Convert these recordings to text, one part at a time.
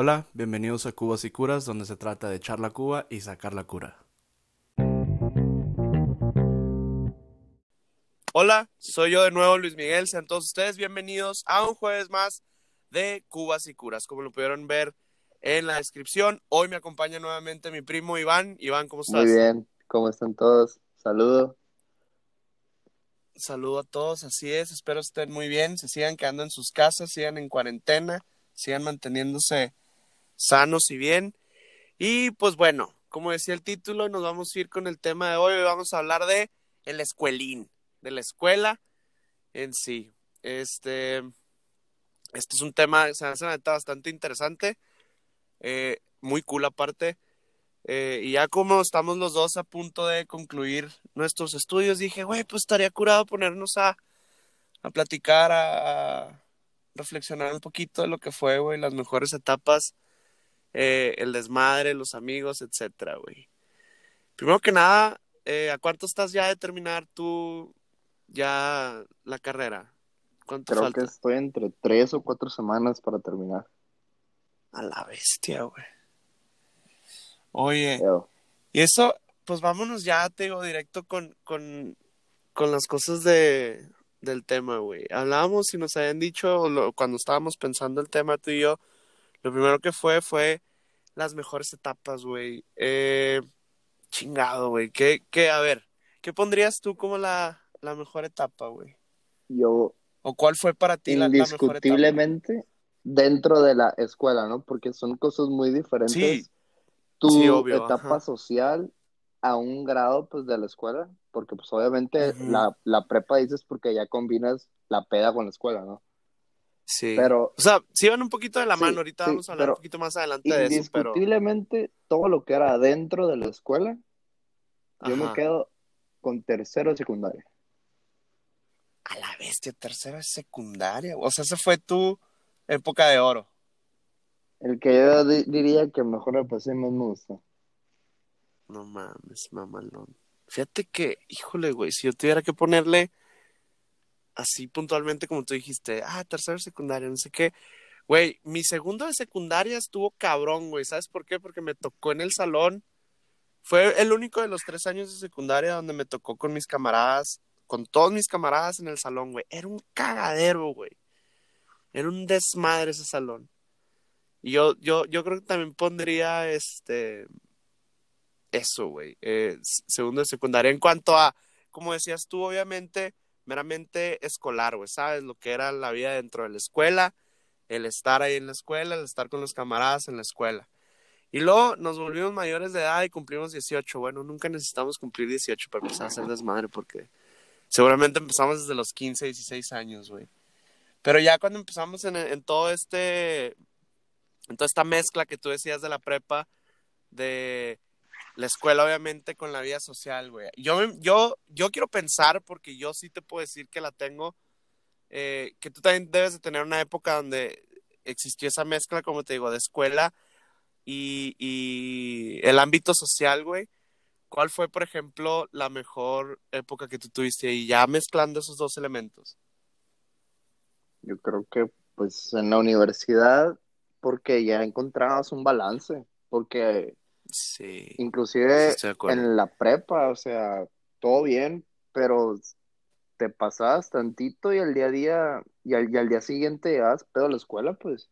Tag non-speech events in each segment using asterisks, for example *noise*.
Hola, bienvenidos a Cubas y Curas, donde se trata de echar la cuba y sacar la cura. Hola, soy yo de nuevo, Luis Miguel. Sean todos ustedes bienvenidos a un jueves más de Cubas y Curas. Como lo pudieron ver en la descripción, hoy me acompaña nuevamente mi primo Iván. Iván, ¿cómo estás? Muy bien, ¿cómo están todos? Saludo. Saludo a todos, así es. Espero estén muy bien, se sigan quedando en sus casas, sigan en cuarentena, sigan manteniéndose sanos y bien. Y pues bueno, como decía el título, nos vamos a ir con el tema de hoy. Vamos a hablar de el escuelín de la escuela en sí. Este, este es un tema, se hace bastante interesante, eh, muy cool aparte. Eh, y ya como estamos los dos a punto de concluir nuestros estudios, dije, güey, pues estaría curado ponernos a, a platicar, a, reflexionar un poquito de lo que fue, güey, las mejores etapas, eh, el desmadre, los amigos, etcétera, güey. Primero que nada, ¿a cuánto estás ya de terminar tu, ya la carrera? ¿Cuánto Creo falta? que estoy entre tres o cuatro semanas para terminar. A la bestia, güey. Oye, y eso, pues vámonos ya, te digo, directo con, con, con las cosas de, del tema, güey. Hablábamos y nos habían dicho, lo- cuando estábamos pensando el tema tú y yo, lo primero que fue fue las mejores etapas, güey. Eh, chingado, güey. ¿Qué, qué, a ver, ¿qué pondrías tú como la, la mejor etapa, güey? yo ¿O cuál fue para ti la, la mejor etapa? indiscutiblemente dentro de la escuela, ¿no? Porque son cosas muy diferentes. Sí, tu sí, obvio, etapa ajá. social a un grado pues de la escuela, porque pues obviamente la, la prepa dices porque ya combinas la peda con la escuela, ¿no? Sí. Pero O sea, sí van un poquito de la Sí, mano. Ahorita sí, vamos a hablar pero un poquito más adelante de eso, pero. indiscutiblemente todo lo que era dentro de la escuela, yo me quedo con tercero de secundaria. A la bestia, tercera es secundaria. O sea, esa fue tu época de oro. El que yo di- diría que mejor me pasé más me gustó. No mames, mamalón. Fíjate que, híjole, güey, si yo tuviera que ponerle así puntualmente como tú dijiste, ah, tercero de secundaria, no sé qué. Güey, mi segundo de secundaria estuvo cabrón, güey. ¿Sabes por qué? Porque me tocó en el salón. Fue el único de los tres años de secundaria donde me tocó con mis camaradas, con todos mis camaradas en el salón, güey. Era un cagadero, güey. Era un desmadre ese salón. Y yo, yo, yo creo que también pondría este eso, güey. eh, segundo de secundaria. En cuanto a, como decías tú, obviamente, meramente escolar, güey, ¿sabes? Lo que era la vida dentro de la escuela, el estar ahí en la escuela, el estar con los camaradas en la escuela. Y luego nos volvimos mayores de edad y cumplimos 18. Bueno, nunca necesitamos cumplir 18 para empezar a hacer desmadre porque seguramente empezamos desde los 15, 16 años, güey. Pero ya cuando empezamos en, todo este, en toda esta mezcla que tú decías de la prepa, de la escuela, obviamente, con la vida social, güey. Yo, yo, yo quiero pensar, porque yo sí te puedo decir que la tengo, eh, que tú también debes de tener una época donde existió esa mezcla, como te digo, de escuela y, y el ámbito social, güey. ¿Cuál fue, por ejemplo, la mejor época que tú tuviste y ya mezclando esos dos elementos? Yo creo que pues en la universidad, porque ya encontrabas un balance, porque Sí, inclusive en la prepa, o sea, todo bien, pero te pasabas tantito y al día a día, y al, y al día siguiente llegabas pedo a la escuela, pues.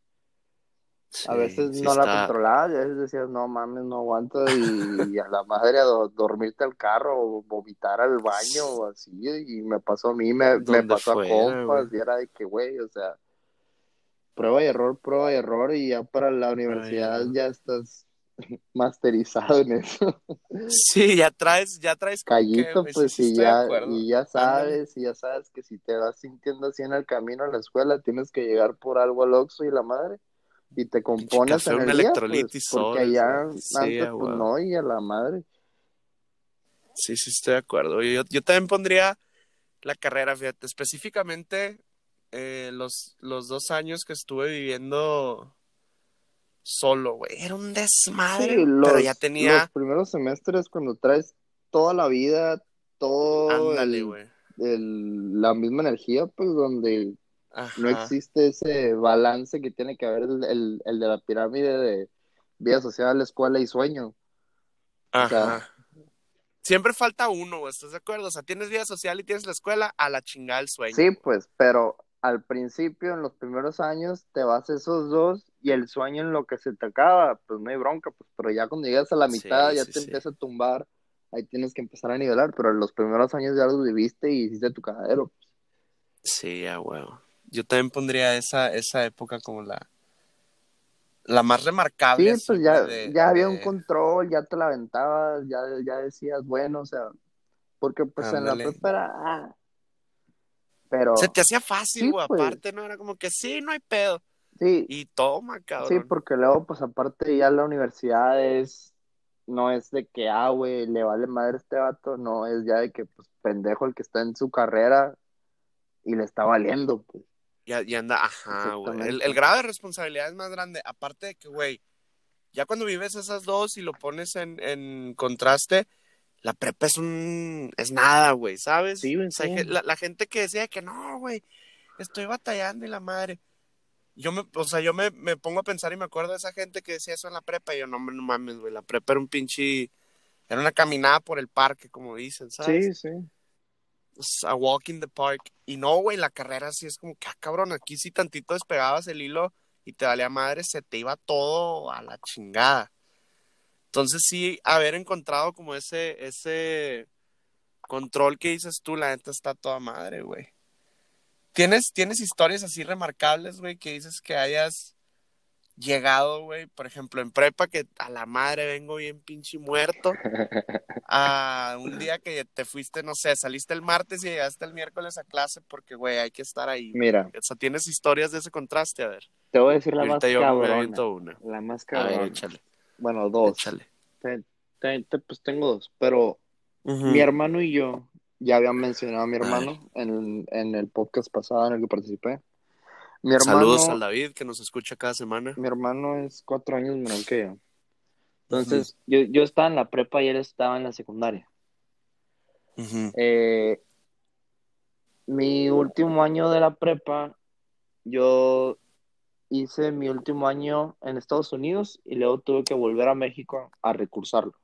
A veces sí no la controlabas, a veces decías, no mames, no aguanto, y, y a la madre a do- dormirte al carro, o vomitar al baño, o así, y me pasó a mí, me, me pasó a compas, y era de que, güey, o sea, prueba y error, prueba y error, y ya para la universidad ya estás *laughs* masterizado en eso. Sí, ya traes, ya traes Callito. Sí, pues, sí y ya, y ya sabes, y ya sabes que si te vas sintiendo así en el camino a la escuela, tienes que llegar por algo al Oxxo y la madre, y te compones café, en el día, pues, electrolitis porque sobres, allá güey. Sí, antes, pues, no, y a la madre. Sí, sí, estoy de acuerdo. Yo, yo también pondría la carrera, fíjate, específicamente eh, los, los dos años que estuve viviendo solo, güey. Era un desmadre, Sí, pero ya los, tenía... los primeros semestres cuando traes toda la vida, todo Ándale, güey. la misma energía, pues, donde no existe ese balance que tiene que haber el, el- el de la pirámide de vida social, escuela y sueño. o sea- Ajá. Siempre falta uno, güey, ¿estás de acuerdo? O sea, tienes vida social y tienes la escuela, a la chingada el sueño. Sí, pues, pero al principio, en los primeros años, te vas esos dos y el sueño en lo que se te acaba, pues no hay bronca, pues, pero ya cuando llegas a la Sí, mitad ya sí, te sí. empieza a tumbar, ahí tienes que empezar a nivelar, pero en los primeros años ya los viviste y hiciste tu cadero. Sí, a huevo. Yo también pondría esa, esa época como la, la más remarcable. Sí, así, pues ya, de- ya había de- un control, ya te la aventabas, ya, ya decías, bueno, o sea, porque pues en la prepa era, ah, pero Se te hacía fácil, Sí, güey. pues. Aparte, no era como que sí, no hay pedo. sí, Y toma, sí, cabrón. porque luego pues aparte ya la universidad es, no es de que, ah, güey, le vale madre este vato, no, es ya de que pues pendejo el que está en su carrera y le está valiendo, pues. Ya, ya anda, ajá, güey. El grado de responsabilidad es más grande. Aparte de que, güey, ya cuando vives esas dos y lo pones en, en contraste, la prepa es un. es nada, güey, ¿sabes? Sí, O sea, sí. la, la gente que decía que no, güey, estoy batallando y la madre. Yo me, o sea, yo me, me pongo a pensar y me acuerdo de esa gente que decía eso en la prepa. Y yo, no, no mames, güey. La prepa era un pinche. Era una caminada por el parque, como dicen, ¿sabes? Sí, sí. A walk in the park. Y no, güey, la carrera sí es como que, ah, cabrón, aquí si tantito despegabas el hilo y te valía madre, se te iba todo a la chingada. Entonces sí, haber encontrado como ese, ese control que dices tú, la neta está toda madre, güey. ¿Tienes, ¿Tienes historias así remarcables, güey, que dices que hayas llegado, güey, por ejemplo, en prepa, que a la madre vengo bien pinche muerto, a *laughs* un día que te fuiste, no sé, saliste el martes y llegaste el miércoles a clase porque, güey, hay que estar ahí. Mira, O sea, tienes historias de ese contraste, a ver. te voy a decir la más ahorita yo me cabrona, una. la más A ver, cabrona. échale, Bueno, dos. Te- te- te- pues tengo dos, pero mi hermano y yo, ya habían mencionado a mi A hermano en, en el podcast pasado en el que participé. Mi hermano, Saludos al David que nos escucha cada semana. mi hermano es cuatro años menor que yo. Entonces, yo, yo estaba en la prepa y él estaba en la secundaria. Eh, mi último año de la prepa, yo hice mi último año en Estados Unidos y luego tuve que volver a México a recursarlo.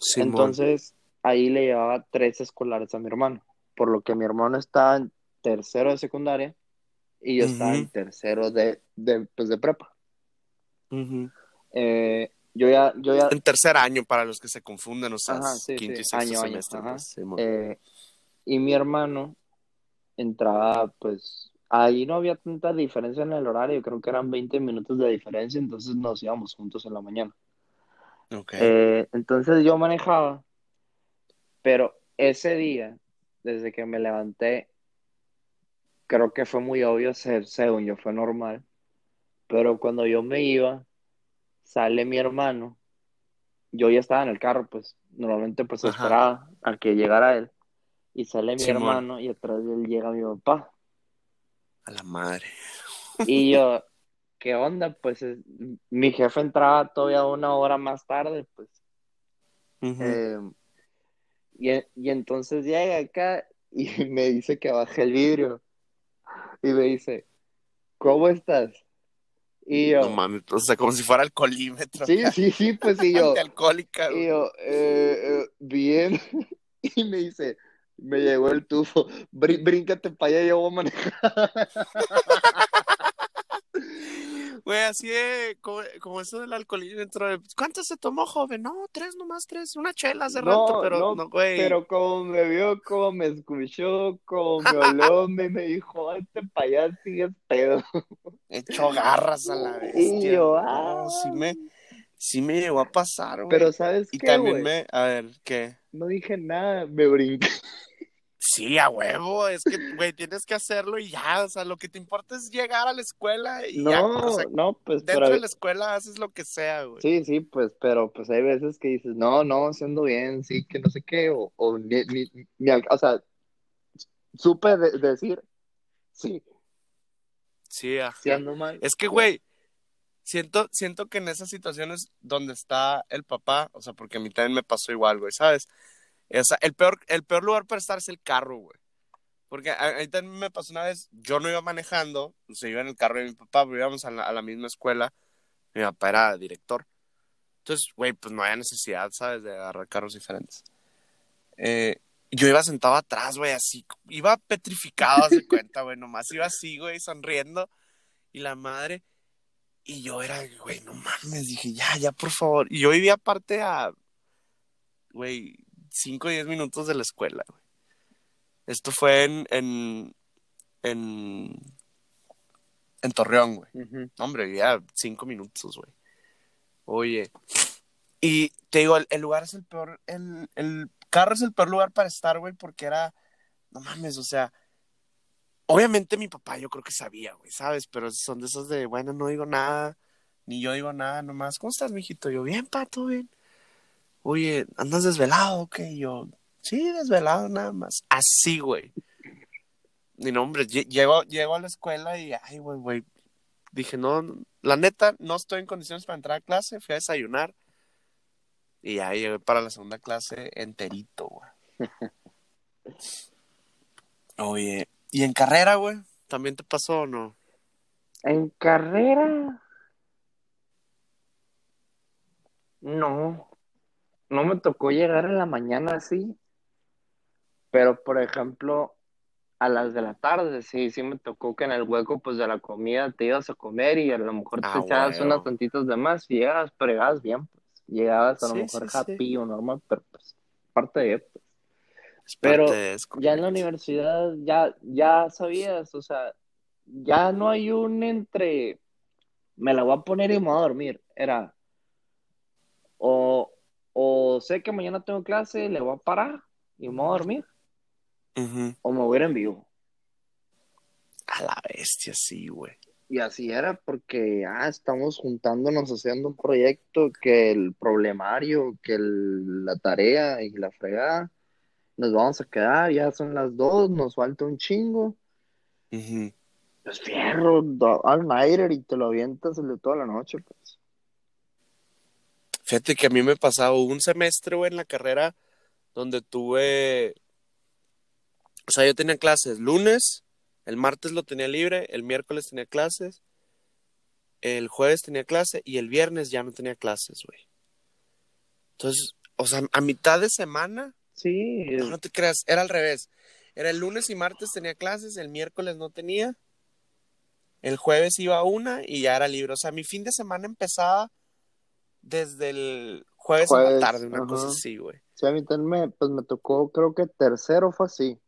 Simón. Entonces, ahí le llevaba tres escolares a mi hermano, por lo que mi hermano estaba en tercero de secundaria y yo estaba Ujú. en tercero de, de, pues, de prepa. Ujú. Eh, yo ya, yo ya, En tercer año, para los que se confunden, o sea, Ajá, sí, quinto sí, y sexto año, año, semestre. ajá. pues, eh, y mi hermano entraba, pues, ahí no había tanta diferencia en el horario, creo que eran 20 minutos de diferencia, entonces nos íbamos juntos en la mañana. Ok. Eh, entonces yo manejaba, pero ese día, desde que me levanté, creo que fue muy obvio, se- según yo fue normal, pero cuando yo me iba, sale mi hermano, yo ya estaba en el carro, pues normalmente pues Ajá. esperaba a que llegara él, y sale mi Simón. hermano y atrás de él llega mi papá, A la madre. y yo, ¿qué onda? Pues es- mi jefe entraba todavía una hora más tarde, pues. Eh, y, y entonces llega acá y *laughs* me dice que baje el vidrio. Y me dice, ¿cómo estás? Y yo, No mames, o sea, como si fuera alcoholímetro. sí, acá, sí, sí, pues y *laughs* yo, antialcohólica, güey. y yo, eh, eh, bien. *laughs* Y me dice, me llegó el tufo, brí- bríncate para allá, yo voy a manejar. *laughs* Güey, así de, como, como eso del alcoholímetro. de, ¿Cuántas se tomó, joven? No, tres nomás, tres. Una chela hace No, rato, pero no, no, güey. Pero como me vio, como me escuchó, como me oló, *laughs* me, me dijo, este para allá sigues pedo. Hecho garras a la *laughs* vez. Y yo, No, ah. sí me, sí me llegó a pasar, güey. Pero ¿sabes y qué, también güey? me, a ver, ¿qué? No dije nada, me brinqué. Sí, a huevo, es que, güey, tienes que hacerlo y ya, o sea, lo que te importa es llegar a la escuela y ya, No, o sea, no, pues, dentro pero... de la escuela haces lo que sea, güey. Sí, sí, pues, pero pues hay veces que dices, no, no, haciendo bien, sí, que no sé qué, o, o ni, ni- ni o sea, supe de- decir, sí, Sí, ajá. sí ando mal. Es que, güey, siento, siento que en esas situaciones donde está el papá, o sea, porque a mí también me pasó igual, güey, ¿sabes? O sea, el peor, el peor lugar para estar es el carro, güey. Porque a- ahí también me pasó una vez, yo no iba manejando, se iba en el carro de mi papá, pero íbamos a la, a la misma escuela, mi papá era director. Entonces, güey, pues no había necesidad, ¿sabes? De agarrar carros diferentes. Eh, yo iba sentado atrás, güey, así, iba petrificado, haz de *laughs* cuenta, güey, nomás iba así, güey, sonriendo, y la madre, y yo era, güey, no mames, dije, ya, ya, por favor. Y yo vivía aparte a, güey, 5 o 10 minutos de la escuela, güey. Esto fue en, en, en, en Torreón, güey. Hombre, vivía 5 minutos, güey. Oye, y te digo, el, el lugar es el peor, el, el carro es el peor lugar para estar, güey, porque era, no mames, o sea, obviamente mi papá yo creo que sabía, güey, ¿sabes? Pero son de esos de, bueno, no digo nada, ni yo digo nada, nomás, ¿cómo estás, mijito? Yo, bien, pato, bien. Oye, ¿andas desvelado o qué? Y yo, sí, desvelado nada más. Así, güey. Y no, hombre, lle- llego, llego a la escuela y, ay, güey, güey, dije, no, la neta, no estoy en condiciones para entrar a clase, fui a desayunar. Y ya llegué para la segunda clase enterito, güey. *laughs* Oye, ¿y en carrera, güey? ¿También te pasó o no? En carrera. No. No me tocó llegar en la mañana así. Pero, por ejemplo, a las de la tarde, sí, sí me tocó que en el hueco, pues, de la comida te ibas a comer y a lo mejor te Ah, echabas unas tantitas de más y llegabas, pero llegabas bien, pues. Llegabas a lo Sí, mejor sí, sí. happy o normal, pero pues, parte de, pues. Es Pero ya en la universidad ya, ya sabías, o sea, ya no hay un entre me la voy a poner y me voy a dormir. Era o, o sé que mañana tengo clase, le voy a parar y me voy a dormir, o me voy a ir en vivo. A la bestia, sí, güey. Y así era porque ah, estamos juntándonos haciendo un proyecto que el problemario, que el- la tarea y la fregada. Nos vamos a quedar, ya son las dos, nos falta un chingo. Ujú. Pues fierro, do- all nighter y te lo avientas el de toda la noche, pues. Fíjate que a mí me pasaba un semestre, güey, en la carrera donde tuve. O sea, yo tenía clases lunes, el martes lo tenía libre, el miércoles tenía clases, el jueves tenía clase y el viernes ya no tenía clases, güey. Entonces, o sea, a mitad de semana, Sí, no, no te creas, era al revés. Era el lunes y martes tenía clases, el miércoles no tenía, el jueves iba a una y ya era libre. O sea, mi fin de semana empezaba desde el jueves, Jueves, la tarde, una ajá. cosa así, güey. sí, a mí también me, pues me tocó, creo que tercero fue así.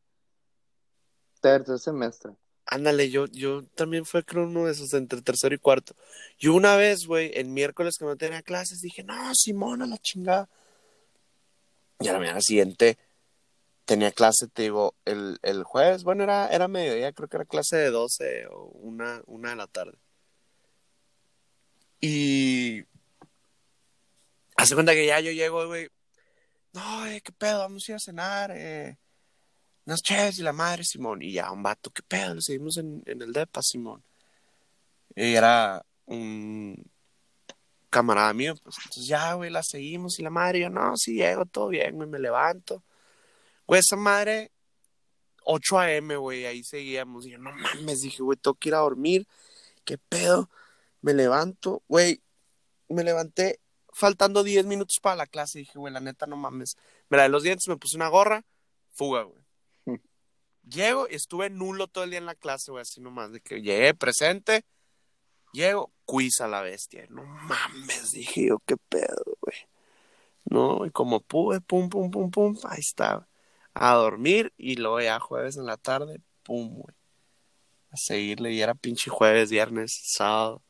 Tercer semestre. Ándale, yo, yo también fue creo uno de esos entre tercero y cuarto. Y una vez, güey, el miércoles que no tenía clases, dije, no, Simón, a la chingada. Y a la mañana siguiente tenía clase, te digo, el, el jueves, bueno, era, era mediodía, creo que era clase de 12 o una, una de la tarde. Y hace cuenta que ya yo llego, güey, no, eh, qué pedo, vamos a ir a cenar, eh, unas chéves y la madre, Simón. Y ya un vato, qué pedo, le seguimos en, el depa, Simón. Y era un camarada mío, pues entonces ya, güey, la seguimos y la madre, yo, no, sí llego, todo bien, güey, me levanto. Güey, esa madre, 8 a.m., güey, ahí seguíamos. Y yo, no mames, dije, güey, tengo que ir a dormir, qué pedo. Me levanto, güey, me levanté faltando 10 minutos para la clase. Dije, güey, la neta, no mames. Me lavé los dientes, me puse una gorra, fuga, güey. Llego y estuve nulo todo el día en la clase, güey, así nomás, de que llegué presente, llego, quiz a la bestia. No mames, dije yo, qué pedo, güey. No, y como pude, pum, pum, pum, pum, ahí está. A dormir y luego ya jueves en la tarde, pum, güey. A seguirle, y era pinche jueves, viernes, sábado.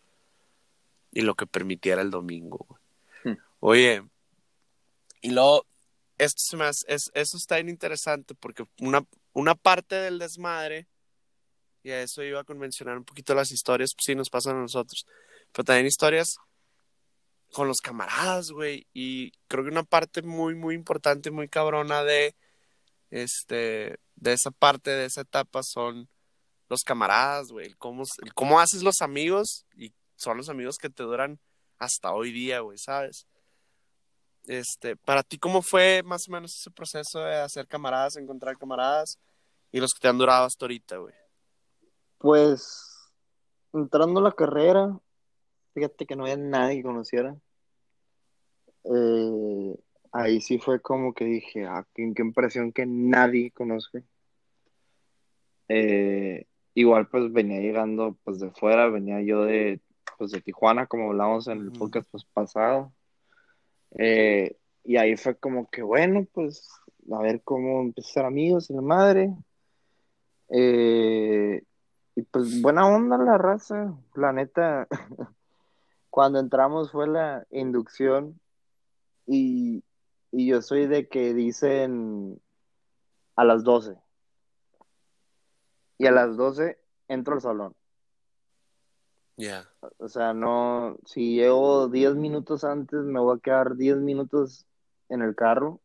Y lo que permitiera el domingo, güey. Oye, y luego, esto se me hace- es, eso está bien interesante porque una, una parte del desmadre, y a eso iba a convencionar un poquito las historias, pues sí nos pasan a nosotros, pero también historias con los camaradas, güey, y creo que una parte muy, muy importante, muy cabrona de, este, de esa parte, de esa etapa son los camaradas, güey, cómo, cómo haces los amigos y son los amigos que te duran hasta hoy día, güey, ¿sabes? Este, para ti, ¿cómo fue más o menos ese proceso de hacer camaradas, encontrar camaradas? Y los que te han durado hasta ahorita, güey. Pues, entrando a la carrera, fíjate que no había nadie que conociera. Eh, ahí sí fue como que dije, ah, qué, qué impresión que nadie conozca. Eh, igual pues venía llegando pues de fuera, venía yo de, pues, de Tijuana, como hablamos en el podcast pues, pasado. Eh, y ahí fue como que, bueno, pues a ver cómo empezar amigos y la madre. Eh, y pues buena onda la raza, la neta. *laughs* Cuando entramos fue la inducción y, y yo soy de que dicen a las 12. Y a las 12 entro al salón. Ya. O sea, no, si llego 10 minutos antes, me voy a quedar 10 minutos en el carro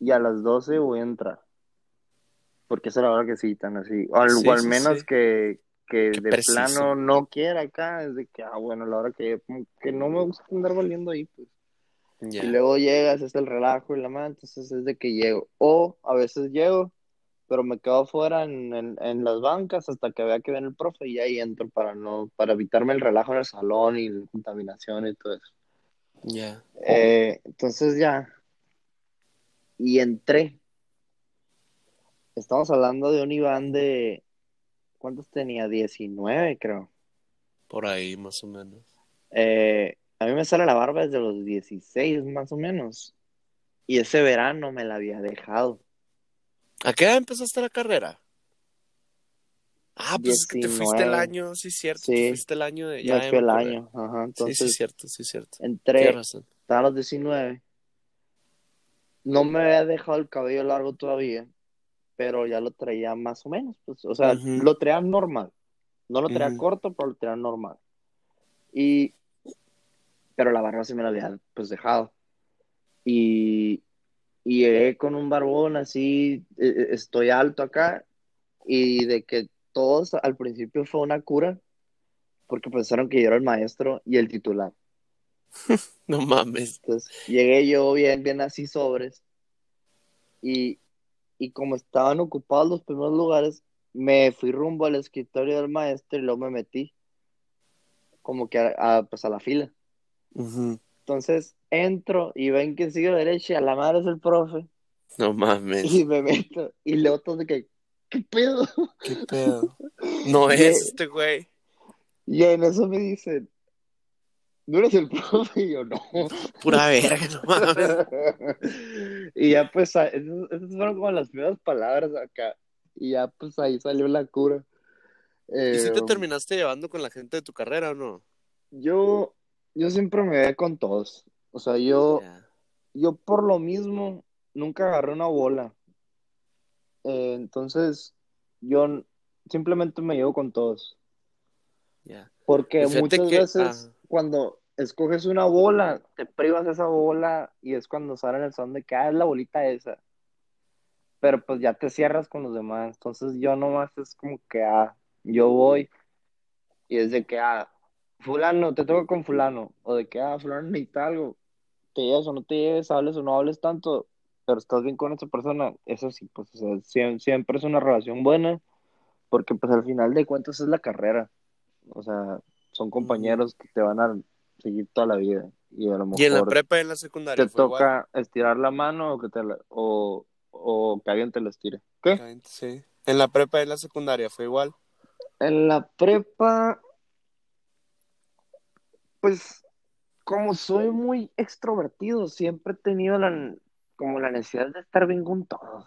y a las 12 voy a entrar. Porque esa es la hora que citan, así. O al, Sí, al sí, menos sí. que, que Qué de preciso. plano no quiera acá, es de que, ah, bueno, la hora que, que no me gusta andar valiendo ahí, pues. Ya. Y luego llegas, es el relajo y la mano, entonces es de que llego. O a veces llego, pero me quedo afuera en, en, en las bancas hasta que vea que viene el profe y ahí entro para no, para evitarme el relajo en el salón y la contaminación y todo eso. Ya. Eh, entonces ya. Y entré. Estamos hablando de un Iván de. ¿Cuántos tenía? 19, creo. Por ahí, más o menos. Eh, a mí me sale la barba desde los 16, más o menos. Y ese verano me la había dejado. ¿A qué edad empezaste la carrera? Ah, pues que te fuiste el 19. año, sí, cierto. Sí. Te fuiste el año de. Ya me el año. Ajá. Sí, Entonces sí, cierto, sí, cierto. entré, estaba a los 19. No me había dejado el cabello largo todavía, pero ya lo traía más o menos. Pues, o sea, lo traía normal. No lo traía corto, pero lo traía normal. Y, pero la barba se me la había pues dejado. Y, y llegué con un barbón así, eh, eh, estoy alto acá, y de que todos al principio fue una cura, porque pensaron que yo era el maestro y el titular. *laughs* No mames. Entonces llegué yo bien, bien así sobres. Y, y como estaban ocupados los primeros lugares, me fui rumbo al escritorio del maestro y luego me metí como que a, a, pues a la fila. Ujú. Entonces entro y ven que sigo derecho y a la madre es el profe. No mames. Y me meto. Y luego todos de que, ¿qué pedo? ¿Qué pedo? *laughs* No Y- es este güey. Y en eso me dicen, ¿no eres el profe? Y yo, no. *laughs* Pura verga, no mames. *laughs* y ya pues, esas, fueron como las primeras palabras acá. Y ya pues ahí salió la cura. ¿Y si te Eh, terminaste llevando con la gente de tu carrera o no? Yo, yo siempre me veía con todos. O sea, yo, yo por lo mismo nunca agarré una bola. Eh, entonces, yo simplemente me llevo con todos. Ya. Porque Fíjate muchas que- veces ah. cuando escoges una bola, te privas de esa bola y es cuando salen el son de que ah, es la bolita esa. Pero pues ya te cierras con los demás. Entonces yo nomás es como que ah, yo voy y es de que ah, fulano, te toca con fulano. O de que ah, fulano necesita algo. Te llevas o no te lleves, hables o no hables tanto, pero estás bien con esa persona. Eso sí, pues o sea, siempre, siempre es una relación buena. Porque pues al final de cuentas es la carrera. O sea, son compañeros que te van a seguir toda la vida. Y a lo ¿Y en la mejor prepa y en la secundaria te igual? toca estirar la mano o que, te la- o, o que alguien te la estire. ¿Qué? Sí. En la prepa y en la secundaria fue igual. En la prepa, pues como soy muy extrovertido, siempre he tenido la, como la necesidad de estar bien con todos.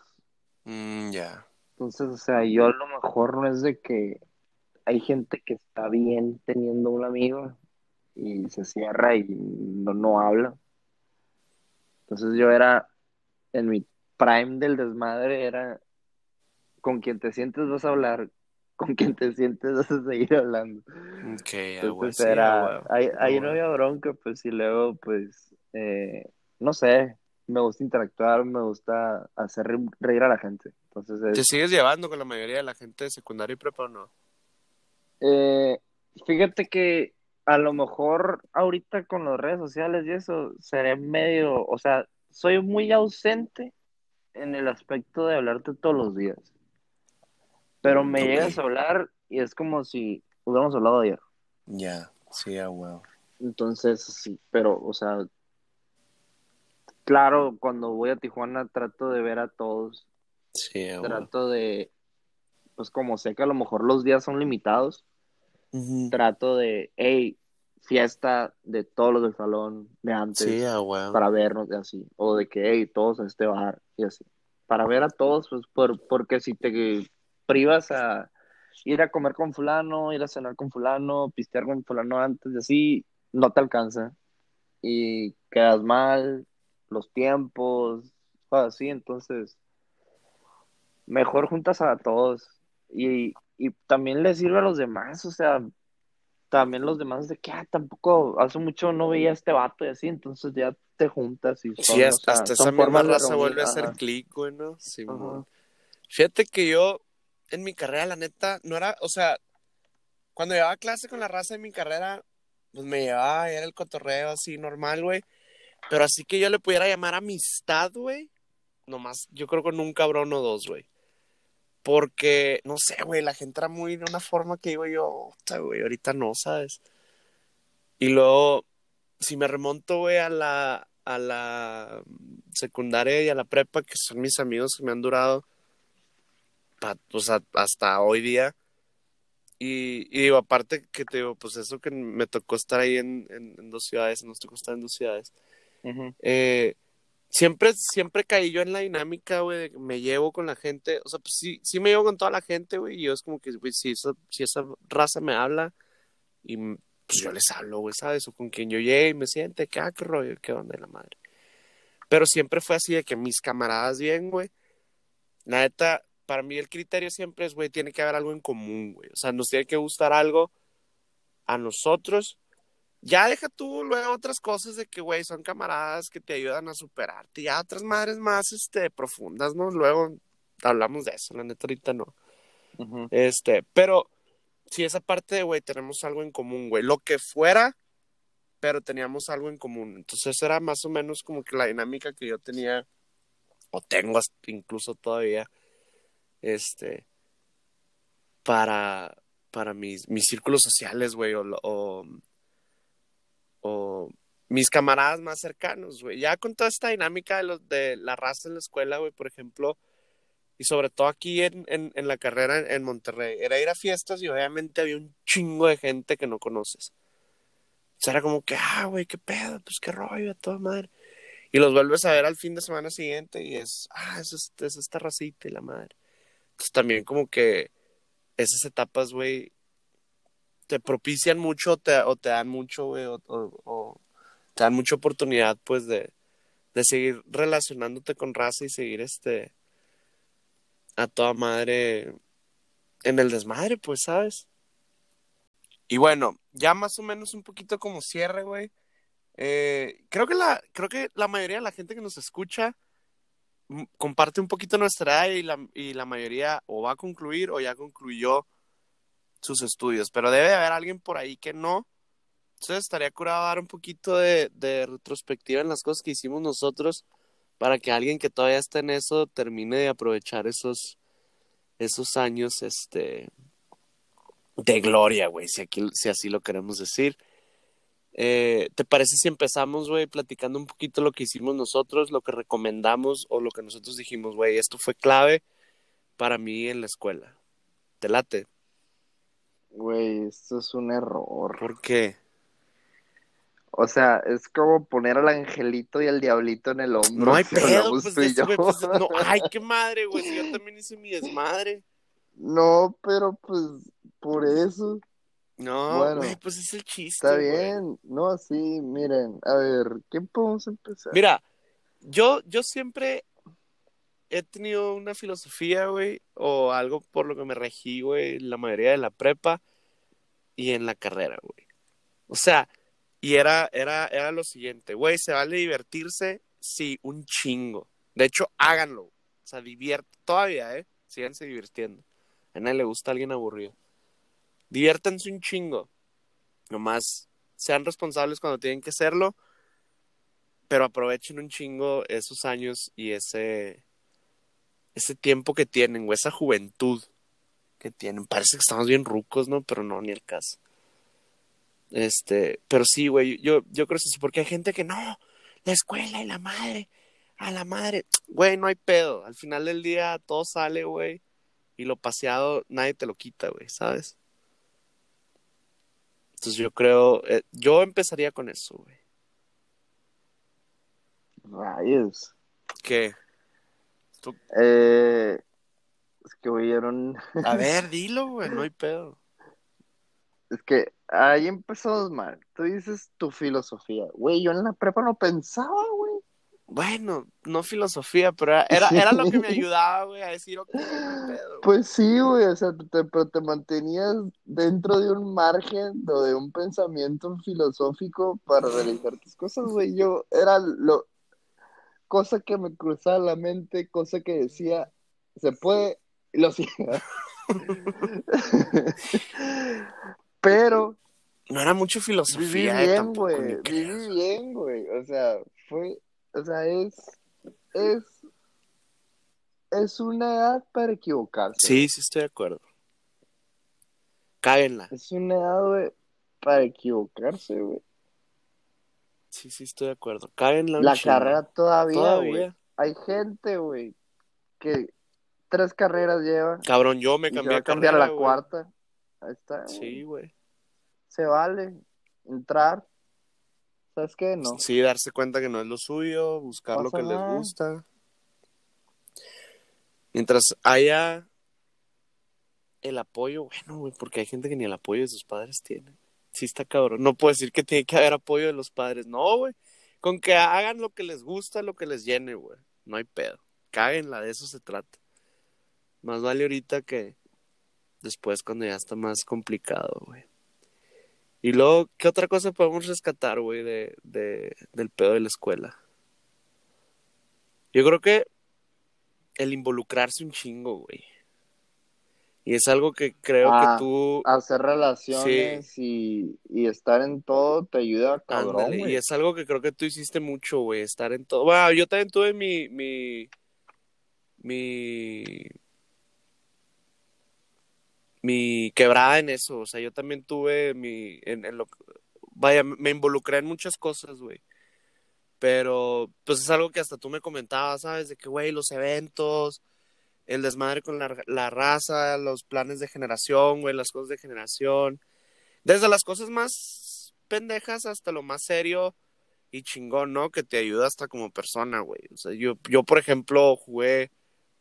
Mm, ya. Entonces, o sea, yo a lo mejor no es de que hay gente que está bien teniendo un amigo y se cierra y no, no habla. Entonces yo era, en mi prime del desmadre, era con quien te sientes vas a hablar, con quien te sientes vas a seguir hablando. Ok, güey, Entonces sí, ah, era, ahí, Ah, no había bronca, pues, y luego, pues, eh, no sé, me gusta interactuar, me gusta hacer re- reír a la gente. Entonces es, ¿Te sigues llevando con la mayoría de la gente de secundaria y prepa o no? Eh, fíjate que a lo mejor ahorita con las redes sociales y eso seré medio, o sea, soy muy ausente, en el aspecto de hablarte todos los días. Pero me llegas a hablar y es como si hubiéramos hablado ayer. Ya, sí, a huevo. Entonces, sí, pero, o sea, claro, cuando voy a Tijuana trato de ver a todos, Sí, a huevo. trato de, pues como sé que a lo mejor los días son limitados, trato de, hey, fiesta de todos los del salón de antes Sí, a huevo. para vernos y así, o de que, hey, todos a este bar y así, para ver a todos, pues por, porque si te privas a ir a comer con fulano, ir a cenar con fulano, pistear con fulano antes y así, no te alcanza y quedas mal, los tiempos, cosas así, entonces mejor juntas a todos y, y también les sirve a los demás, o sea, también los demás de que ah, tampoco hace mucho no veía a este vato y así, entonces ya te juntas y son, Sí, o hasta, sea, hasta esa misma raza reunir, vuelve a ser ajá, click, güey, ¿no? Simón. ajá. Fíjate que yo, en mi carrera, la neta, no era, o sea, cuando llevaba clase con la raza de mi carrera, pues me llevaba, era el cotorreo así normal, güey. Pero así que yo le pudiera llamar amistad, güey, nomás, yo creo con un cabrón o dos, güey. Porque, no sé, güey, la gente era muy de una forma que digo yo, "Puta, güey, ahorita no, ¿sabes? Y luego, si me remonto, güey, a la, a la secundaria y a la prepa, que son mis amigos que me han durado pa- pues, a- hasta hoy día. Y, y digo, aparte que te digo, pues eso que me tocó estar ahí en, en- en dos ciudades, nos tocó estar en dos ciudades. Ujú. Eh, siempre, siempre caí yo en la dinámica, güey, de que me llevo con la gente. O sea, pues sí, sí me llevo con toda la gente, güey. Y yo es como que, güey, si esa, si esa raza me habla, y pues yo les hablo, güey, ¿sabes? O con quien yo llegue y me siente, que, ah, qué rollo, qué onda de la madre. Pero siempre fue así de que mis camaradas bien, güey. La neta, para mí el criterio siempre es, güey, tiene que haber algo en común, güey. O sea, nos tiene que gustar algo a nosotros. Ya deja tú luego otras cosas de que, güey, son camaradas que te ayudan a superarte. Ya otras madres más, este, profundas, ¿no? Luego hablamos de eso, la neta ahorita no. Ujú. Este, pero sí, esa parte de, güey, tenemos algo en común, güey. Lo que fuera, pero teníamos algo en común. Entonces, era más o menos como que la dinámica que yo tenía, o tengo incluso todavía, este, para, para mis, mis círculos sociales, güey, o, o, mis camaradas más cercanos, güey. Ya con toda esta dinámica de, los, de la raza en la escuela, güey, por ejemplo, y sobre todo aquí en, en, la carrera en, en, Monterrey, era ir a fiestas y obviamente había un chingo de gente que no conoces. O sea, era como que, ah, güey, qué pedo, pues qué rollo, a toda madre. Y los vuelves a ver al fin de semana siguiente y es, ah, es, este, es esta racita y la madre. Entonces también como que esas etapas, güey, te propician mucho te, o te dan mucho, güey, o, te dan mucha oportunidad, pues, de, de seguir relacionándote con raza y seguir, este, a toda madre en el desmadre, pues, ¿sabes? Y bueno, ya más o menos un poquito como cierre, güey. Eh, creo que la, creo que la mayoría de la gente que nos escucha comparte un poquito nuestra edad y la, y la mayoría o va a concluir o ya concluyó sus estudios, pero debe de haber alguien por ahí que no. Entonces estaría curado dar un poquito de, retrospectiva en las cosas que hicimos nosotros para que alguien que todavía está en eso termine de aprovechar esos, esos años este, de gloria, güey, si, si así lo queremos decir. Eh, ¿Te parece si empezamos, güey, platicando un poquito lo que hicimos nosotros, lo que recomendamos o lo que nosotros dijimos, güey, esto fue clave para mí en la escuela? ¿Te late? Güey, esto es un error. ¿Por qué? O sea, es como poner al angelito y al diablito en el hombro. No hay *laughs* si pedo, pues, tú y de eso, güey, yo. pues, no, ay, qué *laughs* madre, güey, si yo también hice mi desmadre. No, pero pues por eso. No, Bueno, pues es el chiste, Está bien. No, sí, miren. A ver, ¿qué podemos empezar? Mira, yo, yo siempre he tenido una filosofía, güey, o algo por lo que me regí, güey, la mayoría de la prepa y en la carrera, güey. O sea, y era, era, era lo siguiente, güey, se vale divertirse, sí, un chingo. De hecho, háganlo. O sea, diviert todavía, ¿eh? Síganse divirtiendo. A nadie le gusta alguien aburrido. Diviértanse un chingo. Nomás sean responsables cuando tienen que serlo pero aprovechen un chingo esos años y ese ese tiempo que tienen, güey, esa juventud que tienen. Parece que estamos bien rucos, ¿no? Pero no, ni el caso. Este, pero sí, güey, yo, yo creo que sí, porque hay gente que no, la escuela y la madre, a la madre, güey, no hay pedo. Al final del día todo sale, güey, y lo paseado nadie te lo quita, güey, ¿sabes? Entonces yo creo, eh, yo empezaría con eso, güey. Rayos. ¿Qué? Eh, es que oyeron. *laughs* A ver, dilo, güey, no hay pedo. Es que ahí empezamos mal. Tú dices tu filosofía. Güey, yo en la prepa no pensaba, güey. Bueno, no filosofía, pero era, era, era lo que me *laughs* ayudaba, güey, a decir, ok, pedo. Pues sí, güey, o sea, te, pero te mantenías dentro de un margen o de un pensamiento filosófico para realizar tus cosas, güey. Yo era lo cosa que me cruzaba la mente, cosa que decía, se puede, y lo hacía. *laughs* Pero No era mucho viví filosofía, eh, bien, güey, viví bien, güey. O sea, fue, o sea, es, es, es una edad para equivocarse. Sí, sí estoy de acuerdo. Cáguenla. Es una edad, güey, para equivocarse, güey. Sí, sí estoy de acuerdo. Cáguenla La chingo. carrera todavía, güey. Hay gente, güey, que tres carreras lleva Cabrón, yo me y se cambié va a cambiar carrera, la cuarta. Ahí está. güey. Sí, güey. Se vale entrar. ¿Sabes qué? No. Sí, darse cuenta que no es lo suyo, buscar lo que les gusta. Mientras haya el apoyo, bueno, güey, porque hay gente que ni el apoyo de sus padres tiene. Sí está cabrón. No puedo decir que tiene que haber apoyo de los padres. No, güey. Con que hagan lo que les gusta, lo que les llene, güey. No hay pedo. Cáguenla, de eso se trata. Más vale ahorita que después cuando ya está más complicado, güey. Y luego, ¿qué otra cosa podemos rescatar, güey, de, de, del pedo de la escuela? Yo creo que el involucrarse un chingo, güey. Y es algo que creo Ah, que tú... Hacer relaciones y, y estar en todo te ayuda, cabrón, Ándale, güey. y es algo que creo que tú hiciste mucho, güey, estar en todo. Bueno, yo también tuve mi, mi, mi, mi quebrada en eso, o sea, yo también tuve mi, vaya, me involucré en muchas cosas, güey. Pero, pues es algo que hasta tú me comentabas, ¿sabes? De que, güey, los eventos, el desmadre con la, la raza, los planes de generación, güey, las cosas de generación. Desde las cosas más pendejas hasta lo más serio y chingón, ¿no? Que te ayuda hasta como persona, güey. O sea, yo, yo, por ejemplo, jugué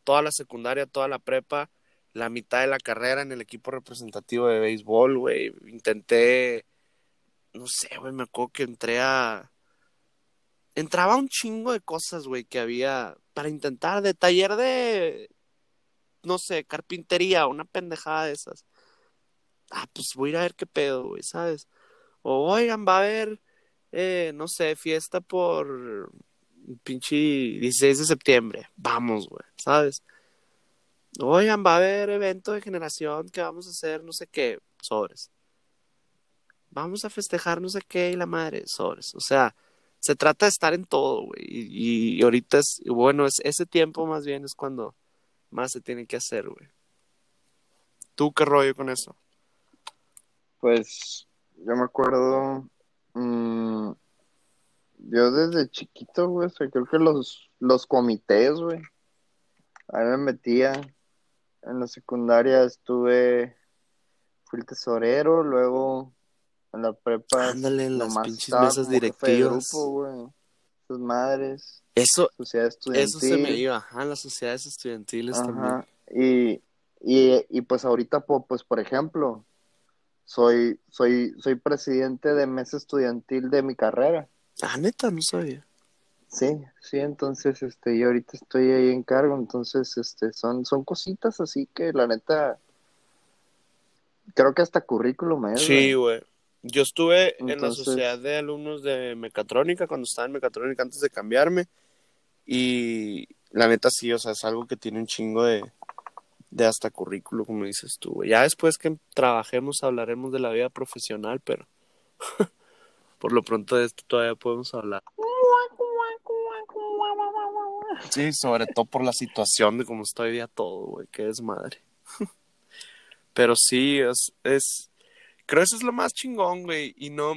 toda la secundaria, toda la prepa, la mitad de la carrera en el equipo representativo de béisbol, güey. Intenté, no sé, güey, me acuerdo que entré a... Entraba un chingo de cosas, güey, que había para intentar de taller de, no sé, carpintería, una pendejada de esas. Ah, pues voy a ir a ver qué pedo, güey, ¿sabes? O oigan, va a haber, eh, no sé, fiesta por pinche 16 de septiembre. Vamos, güey, ¿sabes? Oigan, va a haber evento de generación que vamos a hacer, no sé qué, sobres. Vamos a festejar no sé qué y la madre, sobres. O sea, se trata de estar en todo, güey. Y, ahorita es, bueno, es, ese tiempo más bien es cuando más se tiene que hacer, güey. ¿Tú qué rollo con eso? Pues yo me acuerdo, mm, yo desde chiquito, güey, creo que los, los comités, güey, ahí me metía, en la secundaria estuve, fui el tesorero, luego en la prepa, Ándale, en las pinches mesas directivas. grupo, sus madres, Eso, sociedad estudiantil. eso se me iba, ajá, las sociedades estudiantiles también. Ajá. Y, y, y pues ahorita, pues por ejemplo, soy, soy, soy presidente de mesa estudiantil de mi carrera. Ah, neta, no sabía. Sí, sí, entonces este, yo ahorita estoy ahí en cargo, entonces este, son, son cositas así que la neta, creo que hasta currículum es, Sí, güey. Yo estuve en la sociedad de alumnos de mecatrónica cuando estaba en mecatrónica antes de cambiarme. Y la neta sí, o sea, es algo que tiene un chingo de, de hasta currículo, como dices tú, güey. Ya después que trabajemos hablaremos de la vida profesional, pero *laughs* por lo pronto de esto todavía podemos hablar. Sí, sobre todo por la situación de cómo está hoy día todo, güey, qué desmadre. *laughs* Pero sí, es, es, creo eso es lo más chingón, güey, y no,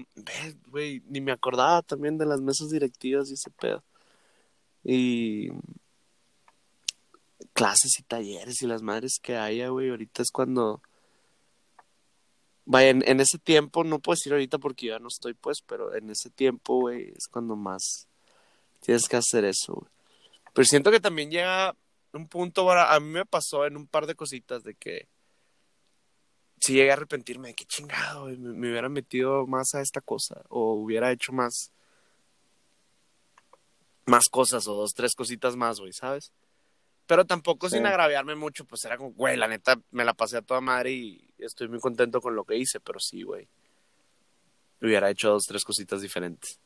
güey, ni me acordaba también de las mesas directivas y ese pedo. Y clases y talleres y las madres que haya, güey, ahorita es cuando... Vaya, en, en ese tiempo, no puedo decir ahorita porque ya no estoy, pues, pero en ese tiempo, güey, es cuando más tienes que hacer eso, güey. Pero siento que también llega un punto, ahora, a mí me pasó en un par de cositas de que si llegué a arrepentirme de que chingado, me, me hubiera metido más a esta cosa o hubiera hecho más más cosas o dos, tres cositas más, güey, ¿sabes? Pero tampoco Sí. sin agraviarme mucho, pues era como, güey, la neta me la pasé a toda madre y estoy muy contento con lo que hice, pero sí, güey. Hubiera hecho dos, tres cositas diferentes.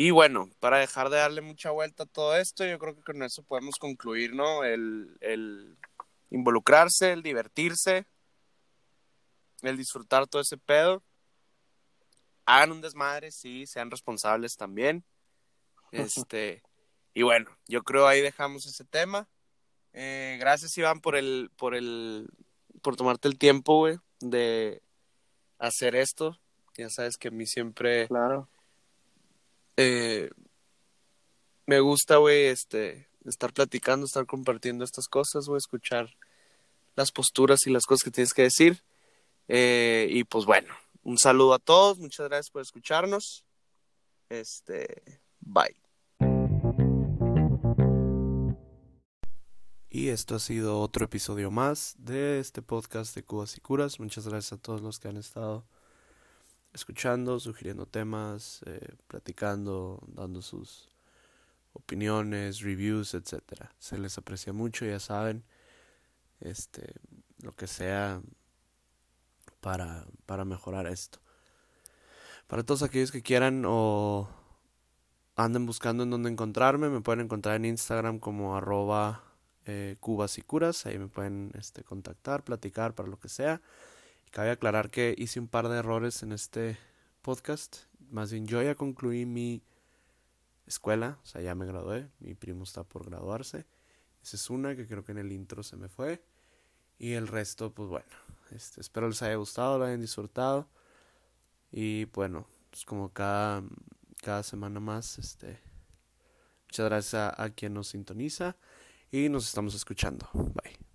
Y bueno, para dejar de darle mucha vuelta a todo esto, yo creo que con eso podemos concluir, ¿no? El, el involucrarse, el divertirse, el disfrutar todo ese pedo. Hagan un desmadre, sí, sean responsables también. *laughs* Este, y bueno, yo creo ahí dejamos ese tema. Eh, gracias, Iván, por el, por el, por tomarte el tiempo, güey, de hacer esto. Ya sabes que a mí siempre Claro. Eh, me gusta, este, estar platicando, estar compartiendo estas cosas, güey, escuchar las posturas y las cosas que tienes que decir. Eh, y pues bueno, un saludo a todos, muchas gracias por escucharnos. Este, bye. Y esto ha sido otro episodio más de este podcast de Cubas y Curas. Muchas gracias a todos los que han estado escuchando, sugiriendo temas, eh, platicando, dando sus opiniones, reviews, etcétera. Se les aprecia mucho, ya saben. Este, lo que sea para, para mejorar esto. Para todos aquellos que quieran o anden buscando en dónde encontrarme, me pueden encontrar en Instagram como arroba eh, cubas y curas, ahí me pueden este, contactar, platicar para lo que sea. Cabe aclarar que hice un par de errores en este podcast, más bien yo ya concluí mi escuela, o sea, ya me gradué, mi primo está por graduarse. Esa es una que creo que en el intro se me fue. Y el resto, pues bueno, este, espero les haya gustado, lo hayan disfrutado. Y bueno, pues como cada, cada semana más, este, muchas gracias a, a quien nos sintoniza y nos estamos escuchando. Bye.